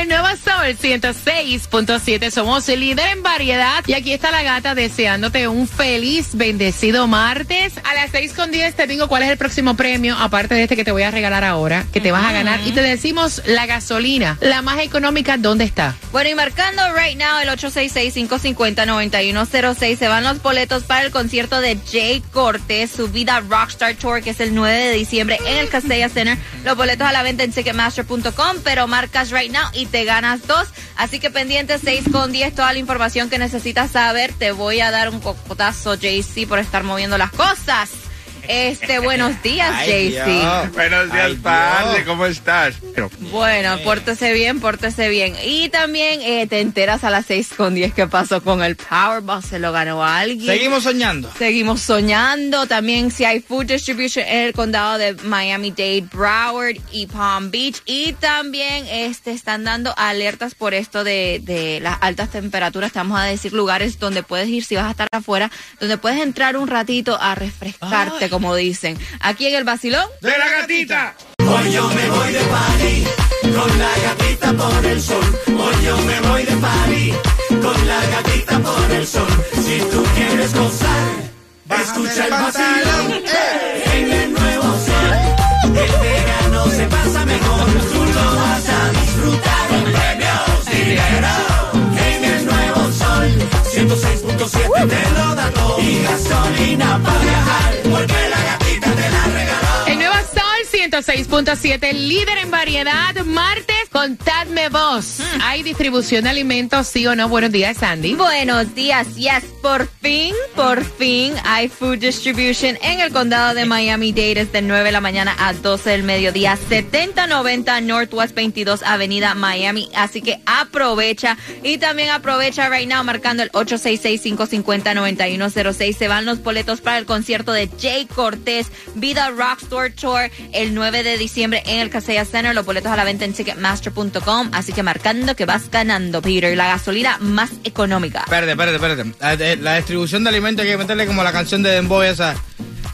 El nuevo Sol 106.7. Somos el líder en variedad. Y aquí está la gata deseándote un feliz, bendecido martes. A las 6 con 10 te digo cuál es el próximo premio, aparte de este que te voy a regalar ahora, que te vas a ganar. Y te decimos la gasolina, la más económica, ¿dónde está? Bueno, y marcando right now el 866-550-9106 se van los boletos para el concierto de Jay Cortés, su vida Rockstar Tour, que es el 9 de diciembre en el Castella Center. Los boletos a la venta en Ticketmaster.com, pero marcas right now y te ganas dos. Así que pendiente 6 con 10, toda la información que necesitas saber. Te voy a dar un cocotazo, JC, por estar moviendo las cosas. Este, buenos días, JC. Buenos días, Ay, padre. Dios. ¿Cómo estás? Pero, Bueno, pórtese bien, pórtese bien. Y también eh, te enteras a las 6 con 10 qué pasó con el Powerball. Se lo ganó alguien. Seguimos soñando. Seguimos soñando. También si hay food distribution en el condado de Miami-Dade, Broward y Palm Beach. Y también este, están dando alertas por esto de, de las altas temperaturas. Te vamos a decir lugares donde puedes ir si vas a estar afuera, donde puedes entrar un ratito a refrescarte, como dicen. Aquí en el Basilón. ¡De la gatita! Hoy yo me voy de party con la gatita por el sol. Hoy yo me voy de party con la gatita por el sol. Si tú quieres gozar, escucha el vacilón en el nuevo sol. El verano se pasa mejor, tú lo vas a disfrutar. Con premios, dinero 106.7 te lo da todo. Y gasolina para viajar. Porque la gatita 106.7, líder en variedad. Martes, contadme vos. ¿Hay distribución de alimentos, sí o no? Buenos días, Sandy. Buenos días, yes, por fin, por fin hay food distribution en el condado de Miami-Dade desde 9 de la mañana a 12 del mediodía, 7090 Northwest 22 Avenida Miami, así que aprovecha y también aprovecha right now marcando el 866-550-9106, se van los boletos para el concierto de Jay Cortés, Vida Rockstar Tour, el 9 de diciembre en el Casella Center, los boletos a la venta en Ticketmaster.com, así que marcando que vas ganando, Peter, la gasolina más económica. Espérate, espérate, espérate. La, de- la distribución de alimentos hay que meterle como la canción de Dembow esa.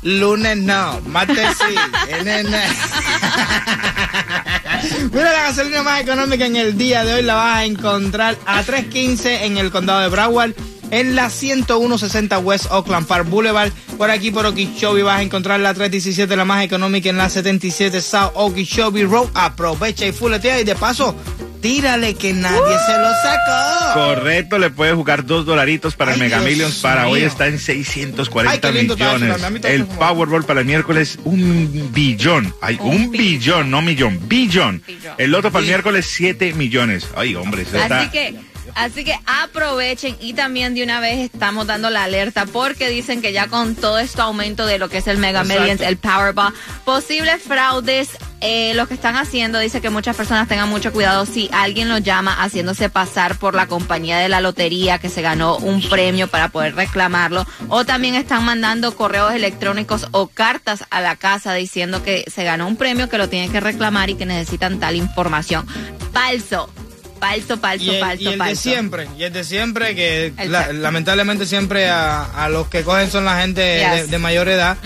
Lunes no, martes sí. Mira, la gasolina más económica en el día de hoy la vas a encontrar a 3.15 en el condado de Broward. En la 10160 West Oakland Park Boulevard, por aquí por Okeechobee vas a encontrar la 317, la más económica en la 77 South Okeechobee Road. Aprovecha y fuletea y de paso, tírale que nadie se lo sacó. Correcto, le puede jugar dos dolaritos para el Mega Dios Millions. Para mío. hoy está en 640 Ay, qué lindo está eso, millones. El. Powerball para el miércoles, un billón. Ay, un, billón, no millón, billón. Billón. El otro para el miércoles, 7 millones. Ay, hombre, eso está... Así que, así que aprovechen y también de una vez estamos dando la alerta porque dicen que ya con todo esto aumento de lo que es el Mega Exacto. Millions, el Powerball, posibles fraudes, eh, lo que están haciendo, dice que muchas personas tengan mucho cuidado si alguien los llama haciéndose pasar por la compañía de la lotería que se ganó un premio para poder reclamarlo o también están mandando correos electrónicos o cartas a la casa diciendo que se ganó un premio que lo tienen que reclamar y que necesitan tal información. Falso falso, falso, Y el, falso, y el falso. de siempre, y el de siempre, que la- lamentablemente siempre a, a los que cogen son la gente de, Yes. de mayor edad,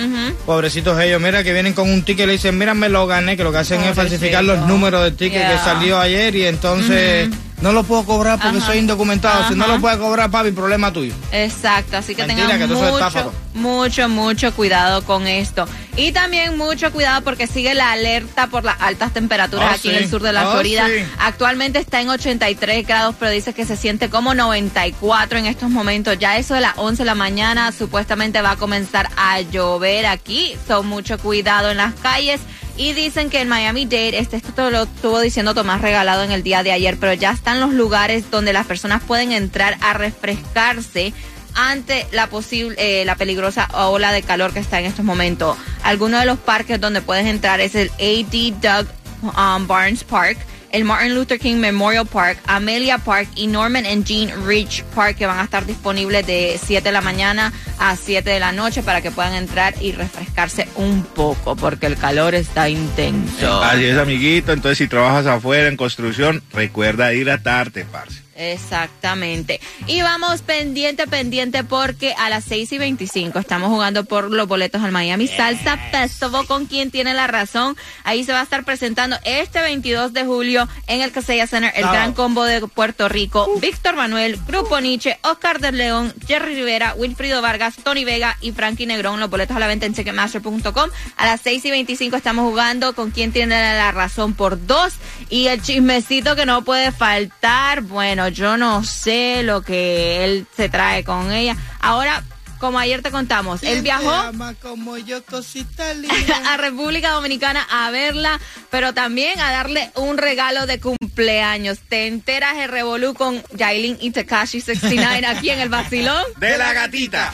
pobrecitos ellos, mira que vienen con un ticket y le dicen, mira me lo gané, que lo que hacen es falsificar los números del ticket Yeah. que salió ayer y entonces no lo puedo cobrar porque Ajá. soy indocumentado, si no lo puedes cobrar papi, problema tuyo. Exacto, así que Mentira, tengan que mucho, mucho, mucho cuidado con esto. Y también mucho cuidado porque sigue la alerta por las altas temperaturas Oh, aquí en el sur de la Oh, Florida. sí. Actualmente está en 83 grados, pero dice que se siente como 94 en estos momentos. Ya eso de las 11 de la mañana supuestamente va a comenzar a llover aquí. Son mucho cuidado en las calles. Y dicen que en Miami Dade, este, esto lo estuvo diciendo Tomás Regalado en el día de ayer, pero ya están los lugares donde las personas pueden entrar a refrescarse ante la posible, eh, la peligrosa ola de calor que está en estos momentos. Algunos de los parques donde puedes entrar es el A.D. Doug um, Barnes Park, el Martin Luther King Memorial Park, Amelia Park y Norman and Jean Ridge Park que van a estar disponibles de 7 de la mañana a 7 de la noche para que puedan entrar y refrescarse un poco porque el calor está intenso. Así es, amiguito. Entonces, si trabajas afuera en construcción, recuerda hidratarte, parce. Exactamente. Y vamos pendiente, pendiente, porque a las 6 y 25 estamos jugando por los boletos al Miami Salsa Festival con quien tiene la razón. Ahí se va a estar presentando este 22 de julio en el Casella Center el. Gran Combo de Puerto Rico. Víctor Manuel, Grupo Nietzsche, Oscar de León, Jerry Rivera, Wilfrido Vargas, Tony Vega y Frankie Negrón. Los boletos a la venta en Checkmaster.com. A las 6 y 25 estamos jugando con quien tiene la razón por dos. Y el chismecito que no puede faltar. Bueno, yo no sé lo que él se trae con ella. Ahora, como ayer te contamos, él ¿Quién te viajó como yo, cosita linda? a República Dominicana a verla, pero también a darle un regalo de cumpleaños. Te enteras el revolú con Yailin y Tekashi 69 aquí en el vacilón. De la gatita.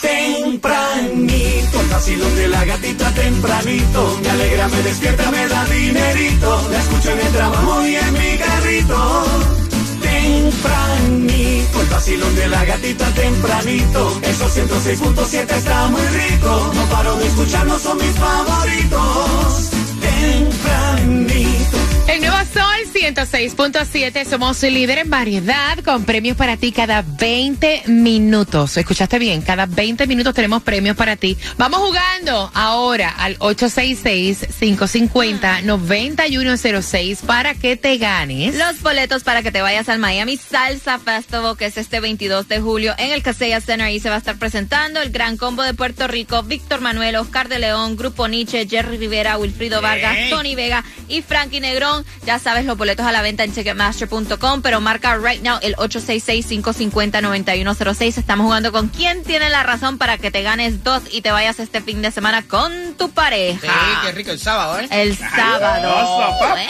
Tempranito, el vacilón de la gatita tempranito. Me alegra, me despierta, me da dinerito. La escucho en el trabajo y en mi carrito. Tempranito, el vacilón de la gatita tempranito. Esos 106.7 está muy rico. No paro de escucharlos, son mis favoritos. Tempranito. El nuevo Sol 106.7, somos líder en variedad con premios para ti cada 20 minutos. ¿Escuchaste bien? Cada 20 minutos tenemos premios para ti. Vamos jugando ahora al 866-550-9106 para que te ganes. Los boletos para que te vayas al Miami Salsa Festival, que es este 22 de julio en el Casella Center. Ahí se va a estar presentando el Gran Combo de Puerto Rico, Víctor Manuel, Oscar de León, Grupo Nietzsche, Jerry Rivera, Wilfrido Vargas, Tony Vega y Frankie Negrón. Ya sabes, los boletos a la venta en Ticketmaster.com, pero marca right now el 866-550-9106. Estamos jugando con quién tiene la razón para que te ganes dos y te vayas este fin de semana con tu pareja. Sí, qué rico el sábado, ¿eh? El sábado. Eh,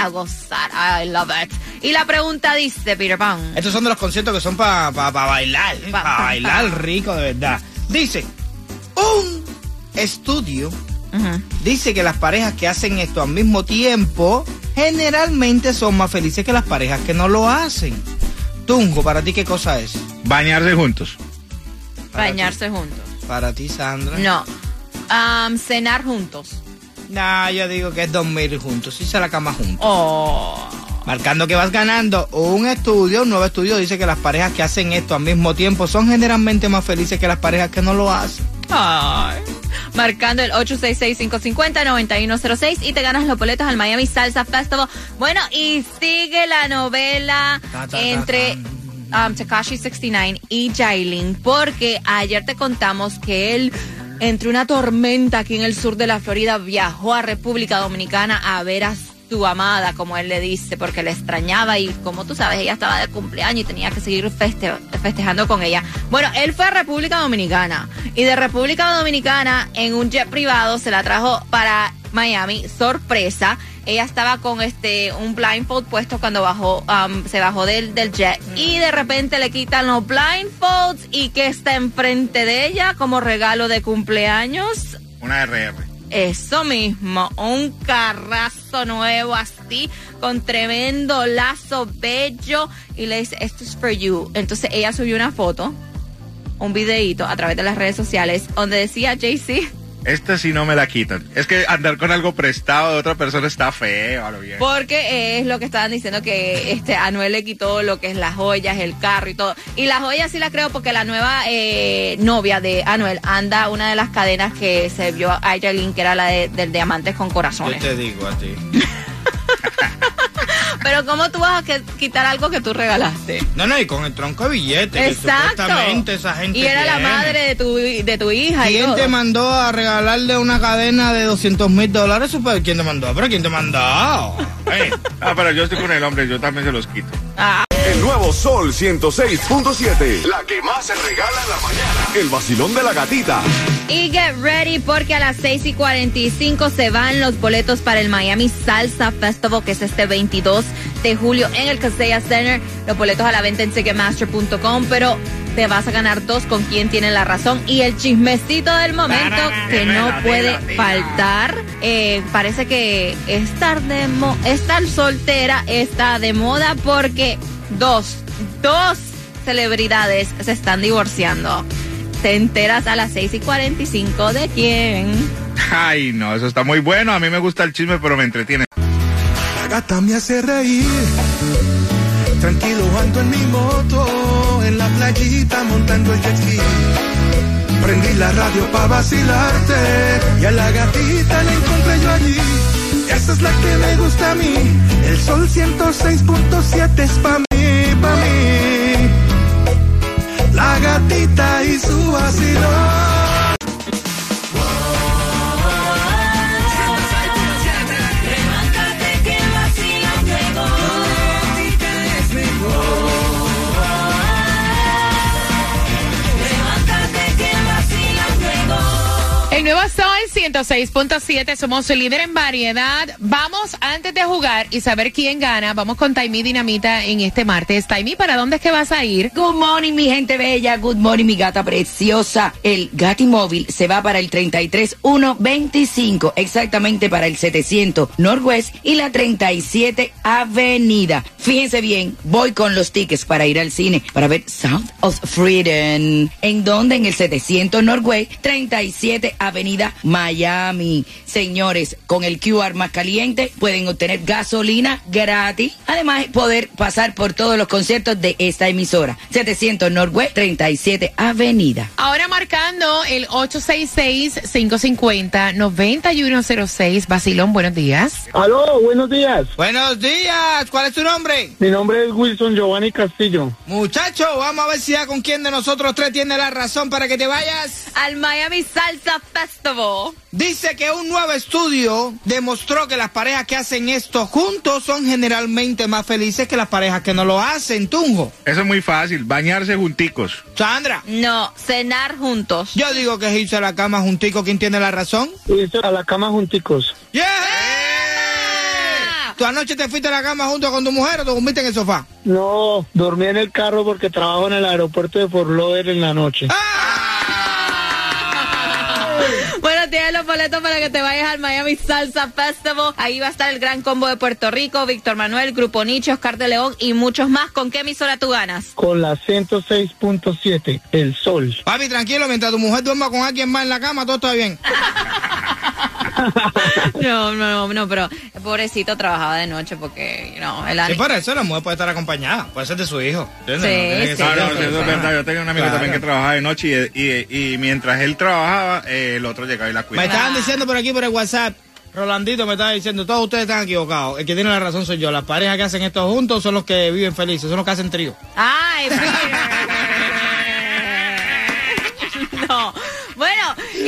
a gozar. I love it. Y la pregunta dice, Peter Pan. Estos son de los conciertos que son para bailar, Pa- para pa- bailar pa. rico de verdad. Dice, un estudio dice que las parejas que hacen esto al mismo tiempo generalmente son más felices que las parejas que no lo hacen. Tunjo, ¿para ti qué cosa es? Bañarse juntos. Bañarse juntos. Para ti, Sandra. No. Am, cenar juntos. Nah, yo digo que es dormir juntos, irse a la cama juntos. Oh. Marcando que vas ganando. Un estudio, un nuevo estudio dice que las parejas que hacen esto al mismo tiempo son generalmente más felices que las parejas que no lo hacen. Ay. Marcando el 866-550-9106 y te ganas los boletos al Miami Salsa Festival. Bueno, y sigue la novela Ta, ta, ta, entre um, Takashi 69 y Jailin, porque ayer te contamos que él, entre una tormenta aquí en el sur de la Florida, viajó a República Dominicana a ver a su amada, como él le dice, porque le extrañaba y como tú sabes, ella estaba de cumpleaños y tenía que seguir feste- festejando con ella. Bueno, él fue a República Dominicana y de República Dominicana en un jet privado se la trajo para Miami, sorpresa. Ella estaba con este un blindfold puesto cuando bajó, um, se bajó del, del jet y de repente le quitan los blindfolds y que está enfrente de ella como regalo de cumpleaños Una RR. eso mismo, un carrazo nuevo así, con tremendo lazo bello, y le dice, esto es for you. Entonces ella subió una foto, un videíto a través de las redes sociales, donde decía Jay-Z, Esta sí no me la quitan. Es que andar con algo prestado de otra persona está feo, a lo bien. Porque es lo que estaban diciendo que este Anuel le quitó lo que es las joyas, el carro y todo. Y las joyas sí las creo porque la nueva eh, novia de Anuel anda una de las cadenas que se vio a Aileen, que era la de, del diamantes con Yo corazones. te digo a ti. Pero ¿cómo tú vas a que- quitar algo que tú regalaste? No, no, y con el tronco de billetes. que Exacto. supuestamente esa gente Y era la madre de tu, de tu hija. ¿Quién te mandó a regalarle una cadena de 200 mil dólares? Super? ¿Quién te mandó? ¿Pero quién te mandó? Ah, pero yo estoy con el hombre, yo también se los quito. Ah, El nuevo Sol 106.7. La que más se regala en la mañana. El vacilón de la gatita. Y get ready porque a las 6 y 45 se van los boletos para el Miami Salsa Festival, que es este 22 de julio en el Casella Center. Los boletos a la venta en Ticketmaster.com, pero te vas a ganar dos con quien tiene la razón. Y el chismecito del momento que no puede faltar. eh, parece que estar, de mo- estar soltera está de moda porque dos, dos celebridades se están divorciando. Te enteras a las 6 y 45 de quién. Ay, no, eso está muy bueno. A mí me gusta el chisme, pero me entretiene. La gata me hace reír. Tranquilo ando en mi moto, en la playita montando el jet ski. Prendí la radio pa' vacilarte y a la gatita la encontré yo allí. Esa es la que me gusta a mí. El sol 106.7 es pa' mí, La gatita y su vacilón. 106.7, somos el líder en variedad. Vamos, antes de jugar y saber quién gana, vamos con Taimi Dinamita en este martes. Taimi, ¿para dónde es que vas a ir? Good morning, mi gente bella. Good morning, mi gata preciosa. El Gati Móvil se va para el 33125, exactamente para el 700 Northwest y la 37 Avenida. Fíjense bien, voy con los tickets para ir al cine para ver Sound of Freedom. ¿En donde En el 700 Northwest, 37 Avenida Miami. Señores, con el QR más caliente pueden obtener gasolina gratis. Además, poder pasar por todos los conciertos de esta emisora. 700 Northwest, 37 Avenida. Ahora marcando el 866-550-9106. Basilón, buenos días. Aló, buenos días. Buenos días. ¿Cuál es tu nombre? Mi nombre es Wilson Giovanni Castillo. Muchacho, vamos a ver si ya con quién de nosotros tres tiene la razón para que te vayas. Al Miami Salsa Festival. Dice que un nuevo estudio demostró que las parejas que hacen esto juntos son generalmente más felices que las parejas que no lo hacen, Tunjo. Eso es muy fácil, bañarse junticos. Sandra, No, cenar juntos. yo digo que es irse a la cama juntico, ¿quién tiene la razón? Irse a la cama junticos. ¡Yeah! ¿Tú anoche te fuiste a la cama junto con tu mujer o te dormiste en el sofá? No, dormí en el carro porque trabajo en el aeropuerto de Fort Lauderdale en la noche. Bueno, tienes los boletos para que te vayas al Miami Salsa Festival. Ahí va a estar el gran combo de Puerto Rico, Víctor Manuel, Grupo Nietzsche, Oscar de León y muchos más. ¿Con qué emisora tú ganas? Con la 106.7, El Sol. Papi, tranquilo, mientras tu mujer duerma con alguien más en la cama, todo está bien. No, no, no, no, pero el pobrecito trabajaba de noche porque, no, el Sí, ani- por eso la mujer puede estar acompañada, puede ser de su hijo. ¿entiendes? Sí, No tiene que sí, sí, eso es verdad. Yo tenía un amigo Claro. también que trabajaba de noche y, y- y mientras él trabajaba, eh, el otro llegaba y la Me cuidaba. estaban diciendo por aquí por el WhatsApp, Rolandito me estaba diciendo, todos ustedes están equivocados. El que tiene la razón soy yo. Las parejas que hacen esto juntos son los que viven felices, son los que hacen trío. Ay,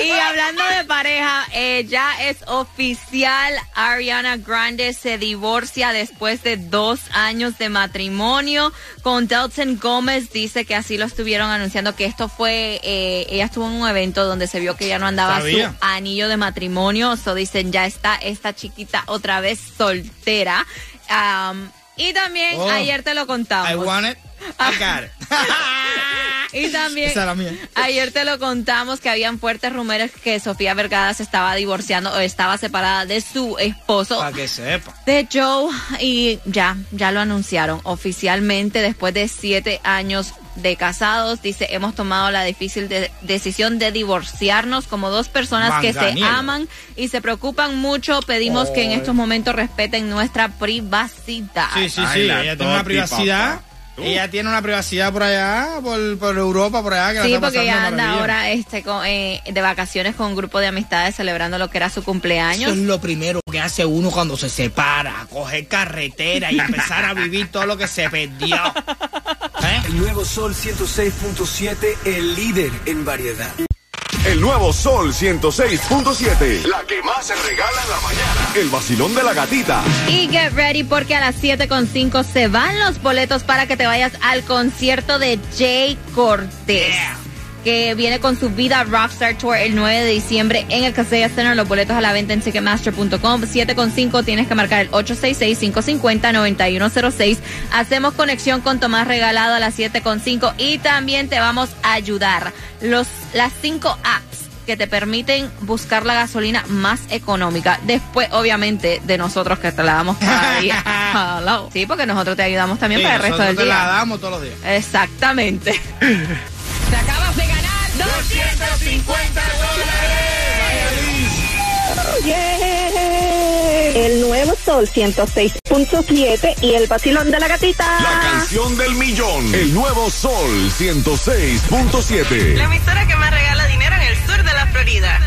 y hablando de pareja, eh, ya es oficial, Ariana Grande se divorcia después de dos años de matrimonio con Delton Gómez. Dice que así lo estuvieron anunciando, que esto fue, eh, ella estuvo en un evento donde se vio que ya no andaba Sabía. su anillo de matrimonio. So dicen, ya está esta chiquita otra vez soltera. Am, y también Oh. ayer te lo contamos. I want it, I got it. Y también Esa era mía. ayer te lo contamos que habían fuertes rumores que Sofía Vergara se estaba divorciando o estaba separada de su esposo Para que sepa. de Joe y ya, ya lo anunciaron oficialmente después de siete años de casados. Dice, hemos tomado la difícil de- decisión de divorciarnos como dos personas que se aman y se preocupan mucho. Pedimos que en estos momentos respeten nuestra privacidad. Sí, sí, Ay, sí. la Ella tiene una privacidad. papá. Ella tiene una privacidad por allá, por, por Europa, por allá. Que la Sí, está porque ella anda maravilla. ahora este, con, eh, de vacaciones con un grupo de amistades celebrando lo que era su Eso cumpleaños. es lo primero que hace uno cuando se separa, coger carretera y empezar a vivir todo lo que se perdió. ¿Eh? El nuevo Sol 106.7, el líder en variedad. El nuevo Sol 106.7. La que más se regala en la mañana. El vacilón de la gatita. Y get ready porque a las 7.5 se van los boletos para que te vayas al concierto de Jay Cortés. Que viene con su Vida Rockstar Tour el 9 de diciembre en el Casella Center. Los boletos a la venta en Ticketmaster.com. 7.5 tienes que marcar el 866-550-9106. Hacemos conexión con Tomás Regalado a las 7.5 y también te vamos a ayudar. Los, las 5 apps que te permiten buscar la gasolina más económica. Después, obviamente, de nosotros que te la damos cada día. Hello. Sí, porque nosotros te ayudamos también Sí, para el resto del te la día. damos todos los días. Exactamente. 250 El nuevo Sol 106.7 y el vacilón de la gatita. La canción del millón. El nuevo Sol 106.7. emisora que más regala dinero en el sur de la Florida.